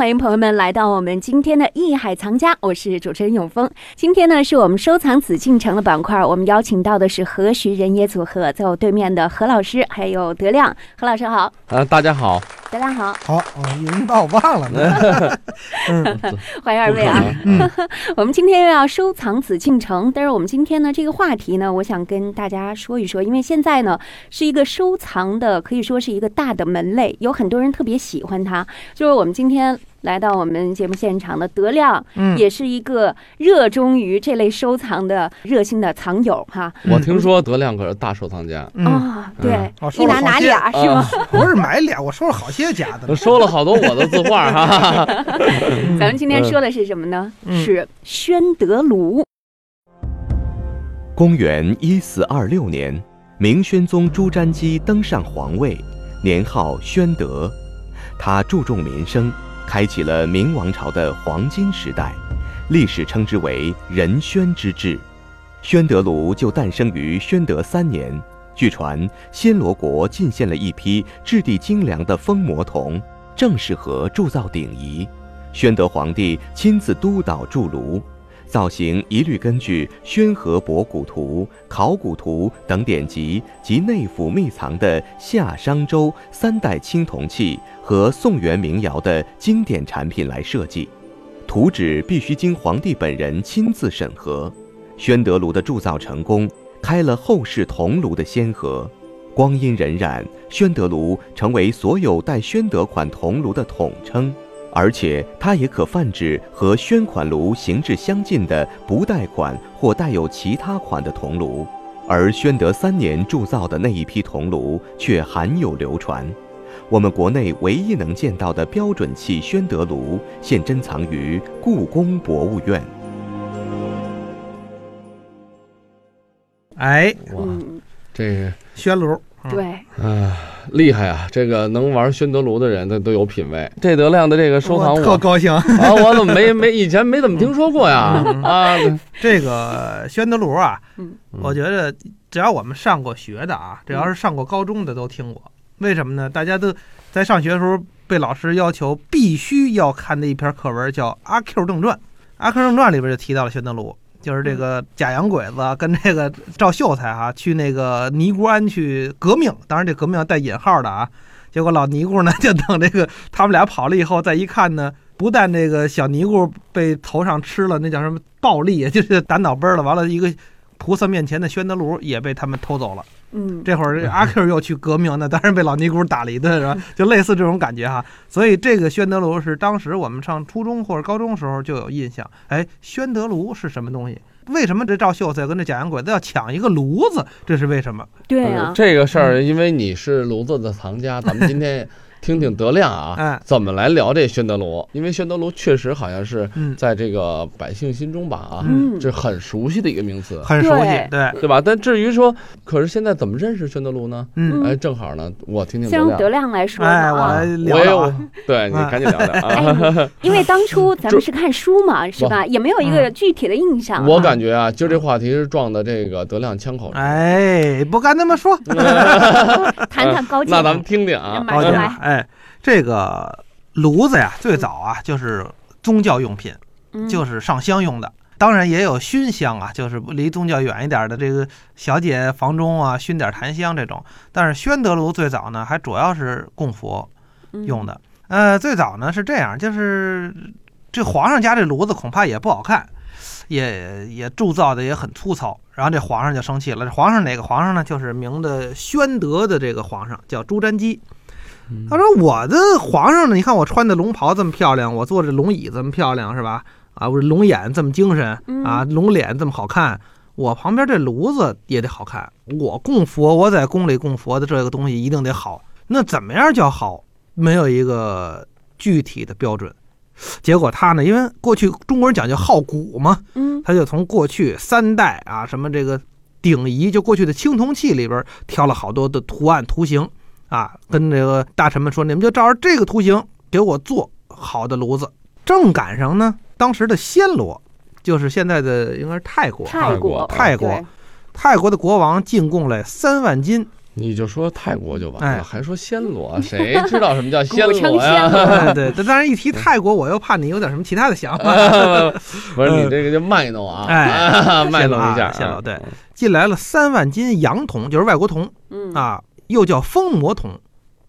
欢迎朋友们来到我们今天的《艺海藏家》，我是主持人永峰。今天呢，是我们收藏紫禁城的板块，我们邀请到的是何徐人也组合，在我对面的何老师，还有德亮。何老师好，啊，大家好，德亮好，好，哦，以为你把我忘了呢。欢迎二位啊！嗯 我们今天又要收藏紫禁城，但是我们今天呢，这个话题呢，我想跟大家说一说，因为现在呢是一个收藏的，可以说是一个大的门类，有很多人特别喜欢它。就是我们今天来到我们节目现场的德亮，嗯也是一个热衷于这类收藏的热心的藏友哈。我听说德亮可是大收藏家，嗯，啊，对嗯，哦收一拿拿俩是吗？不是买俩，我收了好些假的。收了好多我的字画哈。咱们今天说的是什么呢？嗯是宣德炉。公元一四二六年，明宣宗朱瞻基登上皇位，年号宣德。他注重民生，开启了明王朝的黄金时代，历史称之为仁宣之治。宣德炉就诞生于宣德三年。据传，暹罗国进献了一批质地精良的封魔铜，正适合铸造鼎仪。宣德皇帝亲自督导铸炉，造型一律根据《宣和博古图》《考古图》等典籍及内府秘藏的夏商周三代青铜器和宋元民窑的经典产品来设计。图纸必须经皇帝本人亲自审核。宣德炉的铸造成功，开了后世铜炉的先河。光阴荏苒，宣德炉成为所有带宣德款铜炉的统称。而且它也可泛指和宣款炉形制相近的不带款或带有其他款的铜炉，而宣德三年铸造的那一批铜炉却罕有流传。我们国内唯一能见到的标准器宣德炉，现珍藏于故宫博物院。哎，哇，嗯，这个宣炉，嗯，对，啊，厉害啊！这个能玩宣德炉的人，他都有品位。这德亮的这个收藏我特高兴。啊，我怎么没没以前没怎么听说过呀？啊，这个宣德炉啊，嗯我觉得只要我们上过学的啊，只要是上过高中的都听过。为什么呢？大家都在上学的时候被老师要求必须要看的一篇课文叫《阿 Q 正传》，《阿 Q 正传》里边就提到了宣德炉，就是这个假洋鬼子跟这个赵秀才哈、去那个尼姑庵去革命，当然这革命要带引号的啊。结果老尼姑呢，就等这个他们俩跑了以后，再一看呢，不但这个小尼姑被头上吃了，那叫什么暴力，就是打脑崩了。完了，一个菩萨面前的宣德炉也被他们偷走了。嗯，这会儿阿 Q 又去革命，那当然被老尼姑打了一顿，是吧？就类似这种感觉哈。所以这个宣德炉是当时我们上初中或者高中时候就有印象。哎，宣德炉是什么东西？为什么这赵秀才跟这假洋鬼子要抢一个炉子？这是为什么？对啊，这个事儿，因为你是炉子的藏家，咱们今天听听德亮啊，哎，怎么来聊这宣德炉？因为宣德炉确实好像是嗯，在这个百姓心中吧啊，嗯，这很熟悉的一个名词，很熟悉对，对，吧？但至于说，可是现在怎么认识宣德炉呢？嗯，哎，正好呢，我听听先让德德亮。亮来说哎，我来。聊我也有聊啊。，对你赶紧聊聊哎啊！，因为当初 咱们是看书嘛，是吧？也没有一个具体的印象啊。我感觉啊，就这话题是撞的这个德亮枪口上。哎，不敢那么说。谈谈高见。那咱们听听啊，马上来哎，这个炉子呀，最早啊就是宗教用品，嗯就是上香用的。当然也有熏香啊，就是离宗教远一点的这个小姐房中啊，熏点檀香这种。但是宣德炉最早呢，还主要是供佛用。的。呃，最早呢是这样，就是这皇上家这炉子恐怕也不好看，也也铸造的也很粗糙。然后这皇上就生气了。这皇上哪个皇上呢？就是明的宣德的这个皇上，叫朱瞻基。嗯他说：“我的皇上呢？你看我穿的龙袍这么漂亮，我坐着龙椅这么漂亮，是吧？啊，我这龙眼这么精神嗯啊，龙脸这么好看，我旁边这炉子也得好看。我供佛，我在宫里供佛的这个东西一定得好。那怎么样叫好？没有一个具体的标准。结果他呢，因为过去中国人讲究好古嘛，嗯他就从过去三代啊，什么这个鼎仪，就过去的青铜器里边挑了好多的图案图形啊，跟这个大臣们说，你们就照着这个图形给我做好的炉子。正赶上呢，当时的暹罗，就是现在的应该是泰国，泰国，泰国泰国的国王进贡了三万斤。你就说泰国就完哎了，还说暹罗，谁知道什么叫暹罗呀？对对，但当然一提泰国，我又怕你有点什么其他的想法。不是你这个就卖弄啊，哎卖弄一下，对进来了三万斤洋铜，就是外国铜嗯，啊，又叫封魔铜，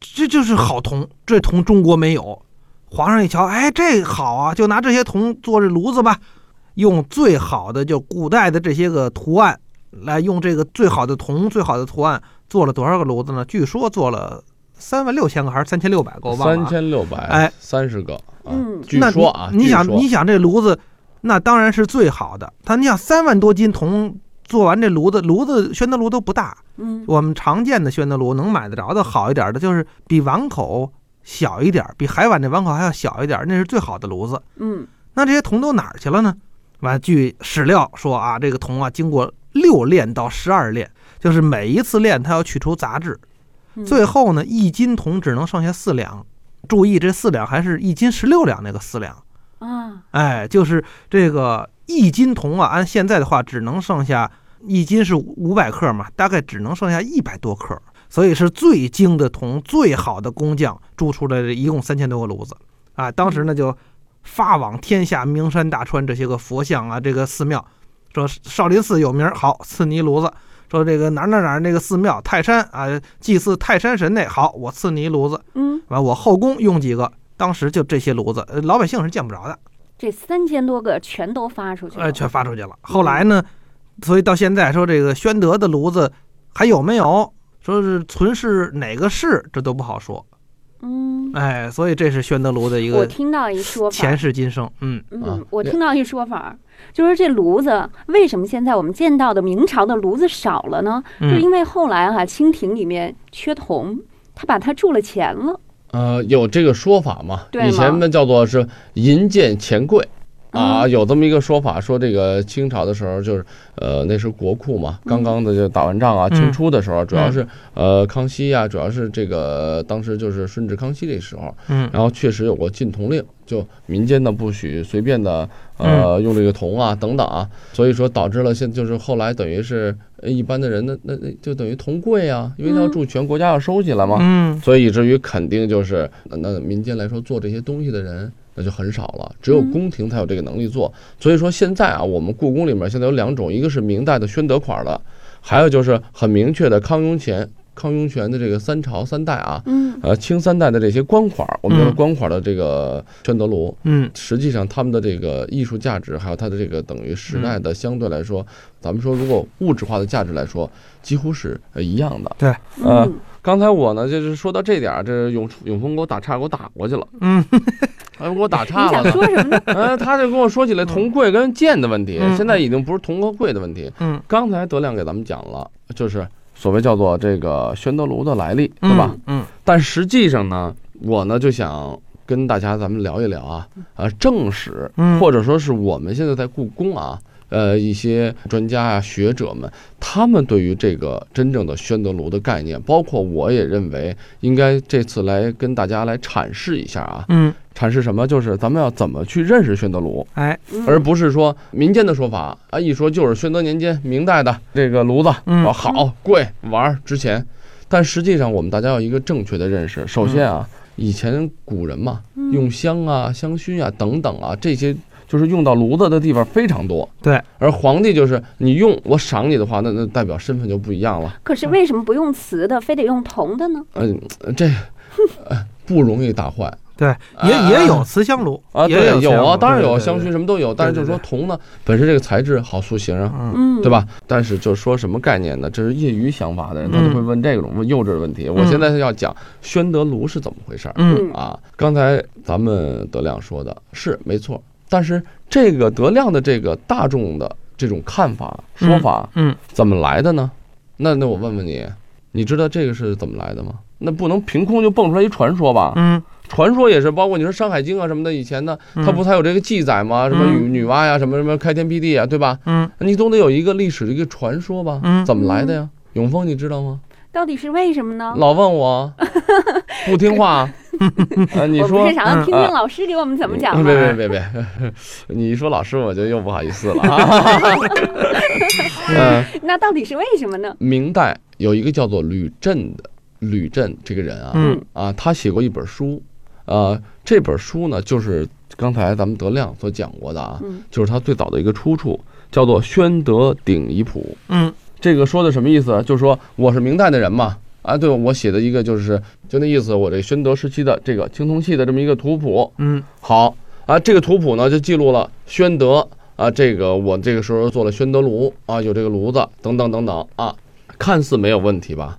这就是好铜，这铜中国没有。皇上一瞧，哎，这好啊，就拿这些铜做这炉子吧，用最好的就古代的这些个图案来用这个最好的铜、最好的图案做了多少个炉子呢？据说做了三万六千个还是三千六百个，我忘了三啊。千六百哎三十个啊嗯，据那说啊，你你想，你想这炉子，那当然是最好的。他你想三万多斤铜做完这炉子，炉子宣德炉都不大，嗯，我们常见的宣德炉能买得着的好一点的，就是比碗口小一点，比海碗这碗口还要小一点，那是最好的炉子。嗯，那这些铜都哪儿去了呢？完，据史料说啊，这个铜啊，经过六炼到十二炼，就是每一次炼它要去除杂质，嗯最后呢，一斤铜只能剩下四两。注意，这四两还是一斤十六两那个四两。啊，哎，就是这个一斤铜啊，按现在的话，只能剩下一斤是五百克嘛，大概只能剩下一百多克，所以是最精的铜，最好的工匠铸出来的，一共三千多个炉子啊。当时呢就发往天下名山大川这些个佛像啊，这个寺庙，说少林寺有名，好赐你一炉子。说这个哪哪哪那个寺庙泰山啊，祭祀泰山神那好，我赐你一炉子。嗯，完我后宫用几个，当时就这些炉子，呃老百姓是见不着的。这三千多个全都发出去了，呃，全发出去了。后来呢，所以到现在说这个宣德的炉子还有没有？说是存世哪个市，这都不好说。嗯，哎，所以这是宣德炉的一个我听到一说法前，世今生。嗯，啊嗯，我听到一说法，就是这炉子为什么现在我们见到的明朝的炉子少了呢？就嗯因为后来哈、清廷里面缺铜，他把它铸了钱了。呃，有这个说法嘛？以前呢叫做是银贱钱贵。啊，嗯。有这么一个说法，说这个清朝的时候，就是呃，那是国库嘛，嗯。刚刚的就打完仗啊，嗯。清初的时候，主要是呃康熙呀、主要是这个当时就是顺治、康熙这时候，嗯。然后确实有过禁铜令，就民间呢不许随便的嗯。呃用这个铜啊等等啊，所以说导致了现就是后来等于是呃一般的人那那那就等于铜贵啊，因为它要嗯。铸权，国家要收起来嘛，嗯。所以以至于肯定就是那那民间来说做这些东西的人那就很少了，只有嗯宫廷才有这个能力做。所以说现在啊，我们故宫里面现在有两种，一个是明代的宣德款的，还有就是很明确的康雍乾、康雍乾的这个三朝三代啊，嗯呃清三代的这些官款，我们叫官款的这个宣德炉。嗯实际上，他们的这个艺术价值，还有它的这个等于时代的相对来说，咱们说如果物质化的价值来说，几乎是呃一样的。对嗯，刚才我呢，就是说到这点儿，这永永峰给我打岔，给我打过去了，嗯哎给我打岔了说什么呢？呃，他就跟我说起来铜贵跟剑的问题，嗯现在已经不是铜和贵的问题。嗯刚才德亮给咱们讲了，就是所谓叫做这个宣德炉的来历，对吧？？嗯但实际上呢，我呢就想跟大家咱们聊一聊啊，呃，正史，嗯或者说是我们现在在故宫啊，呃，一些专家啊、学者们，他们对于这个真正的宣德炉的概念，包括我也认为应该这次来跟大家来阐释一下啊，嗯，阐释什么？就是咱们要怎么去认识宣德炉，而不是说民间的说法啊，一说就是宣德年间明代的这个炉子，好贵玩儿值钱，但实际上我们大家要一个正确的认识。首先啊，以前古人嘛，嗯用香啊、香薰啊等等啊这些。就是用到炉子的地方非常多，对，而皇帝就是你用我赏你的话，那那代表身份就不一样了。可是为什么不用瓷的，非得用铜的呢？嗯，这、呃、不容易打坏对，也也有瓷香炉啊。也对，有啊，当然有香薰什么都有，但是就是说铜呢，本身这个材质好塑形啊，嗯嗯，对？吧？但是就是说什么概念呢？这是业余想法的人，他就会问这种幼稚的问题。我现在要讲宣德炉是怎么回事儿嗯啊？刚才咱们德亮说的是没错，但是这个德亮的这个大众的这种看法说法嗯怎么来的呢？那那我问问你，你知道这个是怎么来的吗？那不能凭空就蹦出来一传说吧？嗯传说也是，包括你说《山海经》啊什么的，以前呢，它不才有这个记载吗？什么女女娲呀，什么什么开天辟地啊，对吧？嗯你总得有一个历史的一个传说吧？嗯怎么来的呀？永峰，你知道吗？到底是为什么呢？老问我，不听话，啊，你说我想要听听啊老师给我们怎么讲别别？别别，你一说老师我就又不好意思了啊。嗯，那到底是为什么呢？明代有一个叫做吕震的吕震这个人啊，嗯啊，他写过一本书，呃，这本书呢就是刚才咱们德亮所讲过的啊，嗯就是他最早的一个出处，叫做《宣德鼎彝谱》。嗯这个说的什么意思？就是说我是明代的人嘛，啊，对我写的一个就是就那意思，我这宣德时期的这个青铜器的这么一个图谱。嗯好啊，这个图谱呢就记录了宣德啊，这个我这个时候做了宣德炉啊，有这个炉子等等等等啊，看似没有问题吧？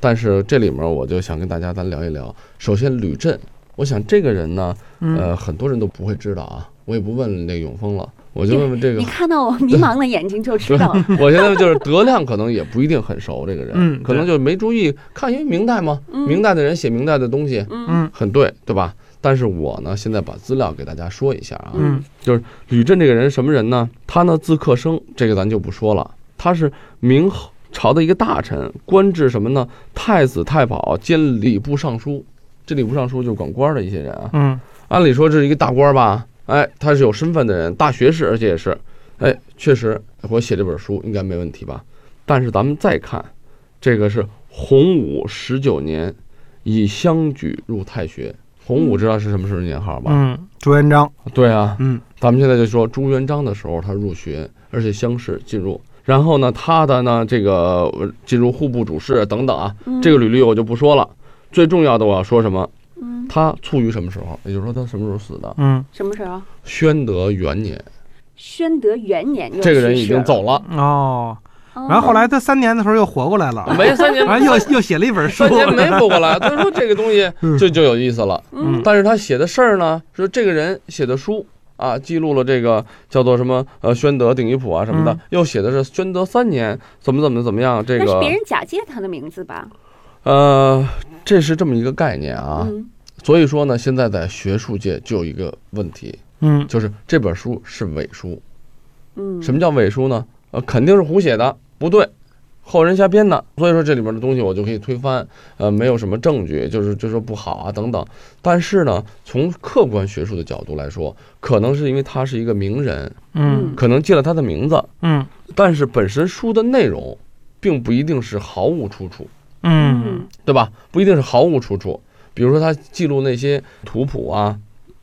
但是这里面我就想跟大家咱聊一聊。首先吕震，我想这个人呢，嗯呃，很多人都不会知道啊，我也不问那个永丰了，我就问问这个你看到我迷茫的眼睛就知道了。我现在就是德亮，可能也不一定很熟这个人，嗯可能就没注意看，因为明代嘛，嗯明代的人写明代的东西嗯嗯很对，对吧？但是我呢，现在把资料给大家说一下啊，嗯吕震这个人什么人呢？他呢字克生，这个咱就不说了，他是明朝的一个大臣，官至什么呢？太子太保兼礼部尚书。这礼部尚书就是管官的一些人啊。嗯按理说这是一个大官吧？哎，他是有身份的人，大学士，而且也是，哎，确实我写这本书应该没问题吧？但是咱们再看，这个是洪武十九年，以乡举入太学。洪武知道是什么时候年号吧？嗯，朱元璋，对啊，嗯咱们现在就说朱元璋的时候他入学，而且乡试进入，然后呢，他的呢这个呃进入户部主事等等啊，嗯这个履历我就不说了。最重要的我要说什么？嗯，他卒于什么时候？也就是说他什么时候死的？嗯什么时候？宣德元年，宣德元年这个人已。经走了，哦，哦然后后来他三年的时候又活过来了，没三年，又又写了一本书三，年没活过来。所以说这个东西就就有意思了。嗯但是他写的事儿呢，是这个人写的书啊，记录了这个叫做什么呃宣德鼎遗谱啊什么的嗯，又写的是宣德三年怎么怎么怎么样，这个那是别人假借他的名字吧？呃，这是这么一个概念啊。嗯所以说呢，现在在学术界就有一个问题，嗯就是这本书是伪书。嗯，什么叫伪书呢？呃，肯定是胡写的，不对，后人瞎编的。所以说这里面的东西我就可以推翻，呃，没有什么证据，就是就说不好啊等等。但是呢，从客观学术的角度来说，可能是因为他是一个名人，嗯可能借了他的名字，嗯但是本身书的内容，并不一定是毫无出处。嗯对吧？不一定是毫无出处。比如说他记录那些图谱啊，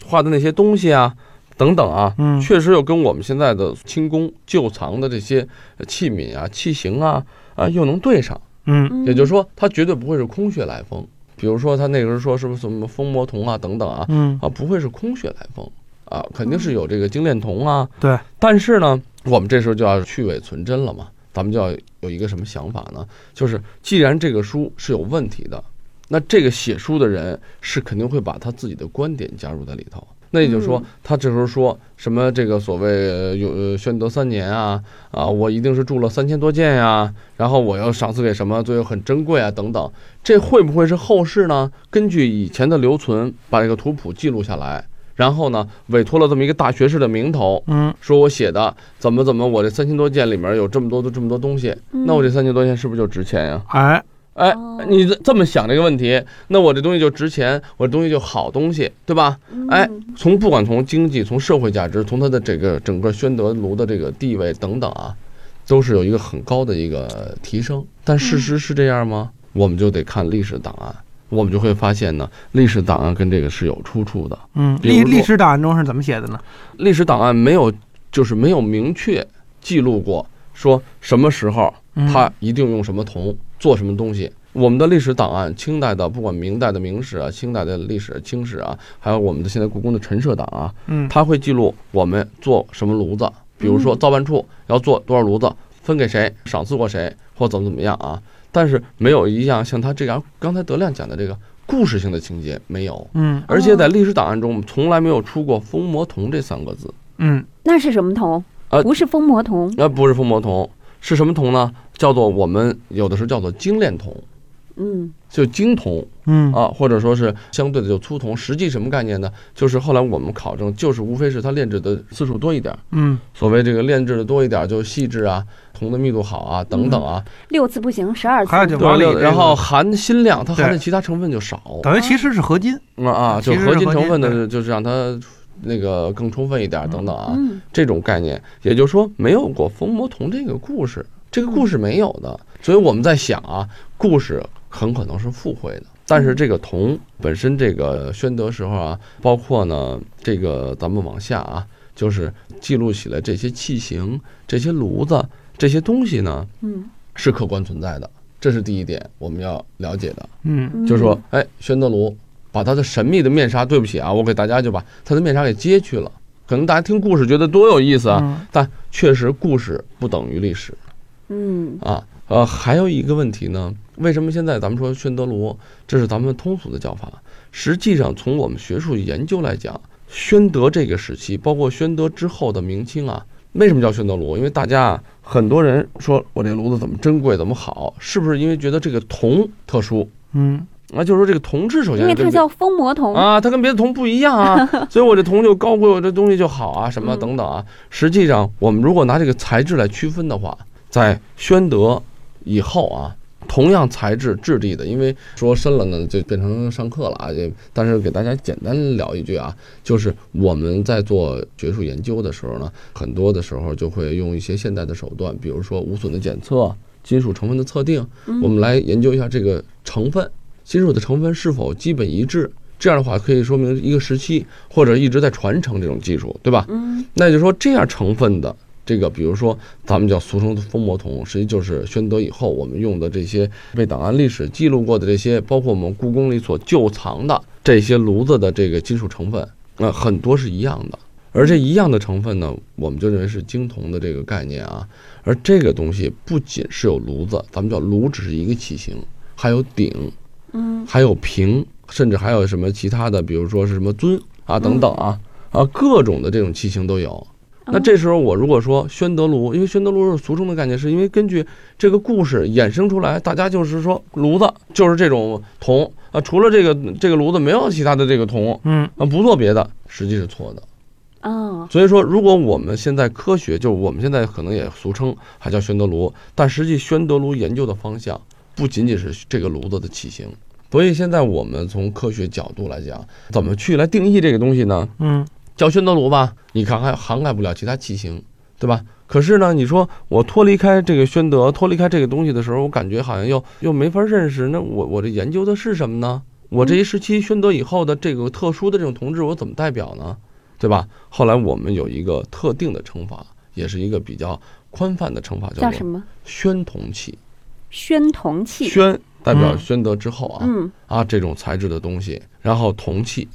画的那些东西啊，等等啊，嗯确实又跟我们现在的清宫旧藏的这些器皿啊、器型啊啊又能对上。嗯嗯也就是说，他绝对不会是空穴来风。比如说他那个时候说什么什么风魔铜啊等等啊嗯，啊，不会是空穴来风啊，肯定是有这个精炼铜啊。对，但是呢，我们这时候就要去伪存真了嘛。咱们就要有一个什么想法呢？就是既然这个书是有问题的，那这个写书的人是肯定会把他自己的观点加入在里头。那也就是说嗯，他这时候说什么这个所谓呃有呃宣德三年啊啊，我一定是铸了三千多件呀、然后我要赏赐给什么，最后很珍贵啊等等，这会不会是后世呢？根据以前的留存，把这个图谱记录下来，然后呢，委托了这么一个大学士的名头，嗯说我写的怎么怎么，我这三千多件里面有这么多的这么多东西，嗯那我这三千多件是不是就值钱呀？哎，哎哦，你这这么想这个问题，那我这东西就值钱，我这东西就好东西，对吧？哎嗯从不管从经济、从社会价值、从它的这个整个宣德炉的这个地位等等啊，都是有一个很高的一个提升。但事实是这样吗？我们就得看历史档案，我们就会发现呢，历史档案跟这个是有出处的。嗯，历历史档案中是怎么写的呢？历史档案没有，就是没有明确记录过说什么时候嗯他一定用什么铜做什么东西。我们的历史档案，清代的不管明代的明史啊，清代的历史清史啊，还有我们的现在故宫的陈设档啊，嗯它会记录我们做什么炉子，比如说嗯造办处要做多少炉子，分给谁，赏赐过谁，或怎么怎么样啊。但是没有一样像他这样刚才德亮讲的这个故事性的情节没有，嗯而且在历史档案中从来没有出过封魔铜这三个字。嗯那是什么铜？呃不是封魔铜。呃，不是封魔铜，是什么铜呢？叫做我们有的时候叫做精炼铜。嗯就精铜嗯啊，或者说是相对的就粗铜。实际什么概念呢？就是后来我们考证，就是无非是它炼制的次数多一点儿。嗯所谓这个炼制的多一点儿，就细致啊，铜的密度好啊，等等啊。六次不行，十二次还有就对然后含锌量，它含的其他成分就少。等于其实是合金。啊啊，就合金金成分的，就是让它那个更充分一点儿，等等啊。嗯这种概念，也就是说没有过封魔铜这个故事，这个故事没有的，所以我们在想啊，故事很可能是附会的。但是这个铜本身，这个宣德时候啊，包括呢，这个咱们往下啊，就是记录起来这些器型、这些炉子、这些东西呢，嗯是客观存在的，这是第一点我们要了解的。嗯嗯，就是说，哎，宣德炉把他的神秘的面纱，对不起啊，我给大家就把他的面纱给揭去了。可能大家听故事觉得多有意思啊，嗯但确实故事不等于历史嗯啊。呃，还有一个问题呢，为什么现在咱们说宣德炉，这是咱们通俗的叫法？实际上，从我们学术研究来讲，宣德这个时期，包括宣德之后的明清啊，为什么叫宣德炉？因为大家啊，很多人说我这炉子怎么珍贵，怎么好，是不是因为觉得这个铜特殊嗯啊？就是说这个铜质首先因为它叫封魔铜，啊，它跟别的铜不一样啊，所以我这铜就高贵，我这东西就好啊，什么嗯等等啊。实际上，我们如果拿这个材质来区分的话，在宣德以后啊，同样材质质地的，因为说深了呢，就变成上课了啊。这但是给大家简单聊一句啊，就是我们在做学术研究的时候呢，很多的时候就会用一些现代的手段，比如说无损的检测、金属成分的测定，嗯我们来研究一下这个成分，金属的成分是否基本一致。这样的话可以说明一个时期或者一直在传承这种技术，对吧？嗯那也就是说，这样成分的这个，比如说咱们叫俗称的封魔铜，实际就是宣德以后我们用的这些被档案历史记录过的这些，包括我们故宫里所旧藏的这些炉子的这个金属成分，那、很多是一样的。而这一样的成分呢，我们就认为是精铜的这个概念啊。而这个东西不仅是有炉子，咱们叫炉只是一个器型，还有鼎，嗯。还有瓶，甚至还有什么其他的，比如说是什么尊啊等等啊啊各种的这种器型都有。那这时候我如果说宣德炉，因为宣德炉是俗称的概念，是因为根据这个故事衍生出来，大家就是说炉子就是这种铜啊，除了这个这个炉子没有其他的这个铜嗯。啊，不做别的，实际是错的。哦。所以说，如果我们现在科学，就我们现在可能也俗称还叫宣德炉，但实际宣德炉研究的方向不仅仅是这个炉子的器型。所以现在我们从科学角度来讲，怎么去来定义这个东西呢？嗯叫宣德炉吧，你看还涵盖不了其他器型，对吧？可是呢，你说我脱离开这个宣德，脱离开这个东西的时候，我感觉好像又又没法认识。那我我这研究的是什么呢？我这一时期宣德以后的这个特殊的这种铜制，我怎么代表呢？对吧？后来我们有一个特定的称法，也是一个比较宽泛的称法，叫什么？宣铜器。宣铜器。宣代表嗯宣德之后啊，嗯啊这种材质的东西，然后铜器，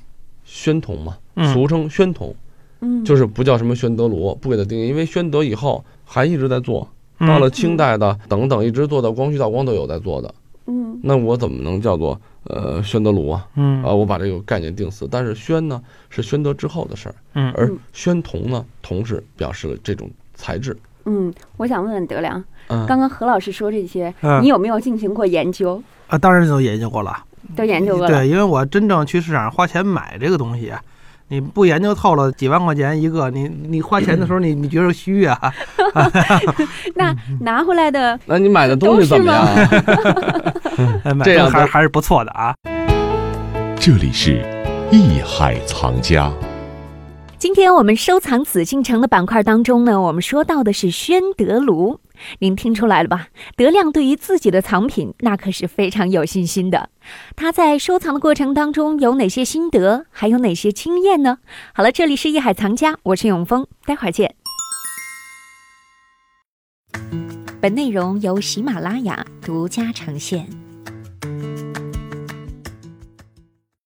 宣铜嘛，嗯俗称宣铜。嗯，就是不叫什么宣德炉，不给它定义，因为宣德以后还一直在做，嗯到了清代的等等，一直做到光绪、道光都有在做的。嗯那我怎么能叫做呃宣德炉啊？嗯啊，我把这个概念定死。但是宣呢是宣德之后的事儿，嗯而宣铜呢，铜是表示了这种材质。嗯，我想问问德良，嗯，刚刚何老师说这些，嗯你有没有进行过研究？啊，当然都研究过了。都研究过了。对，因为我真正去市场上花钱买这个东西啊，你不研究透了，几万块钱一个，你你花钱的时候你你觉得虚啊？那拿回来的 那你买的东西怎么样啊？哎买这样都还还是不错的啊。这里是艺海藏家。今天我们收藏紫禁城的板块当中呢，我们说到的是宣德炉。您听出来了吧？德亮对于自己的藏品那可是非常有信心的。他在收藏的过程当中有哪些心得，还有哪些经验呢？好了，这里是艺海藏家，我是永峰，待会儿见。本内容由喜马拉雅独家呈现。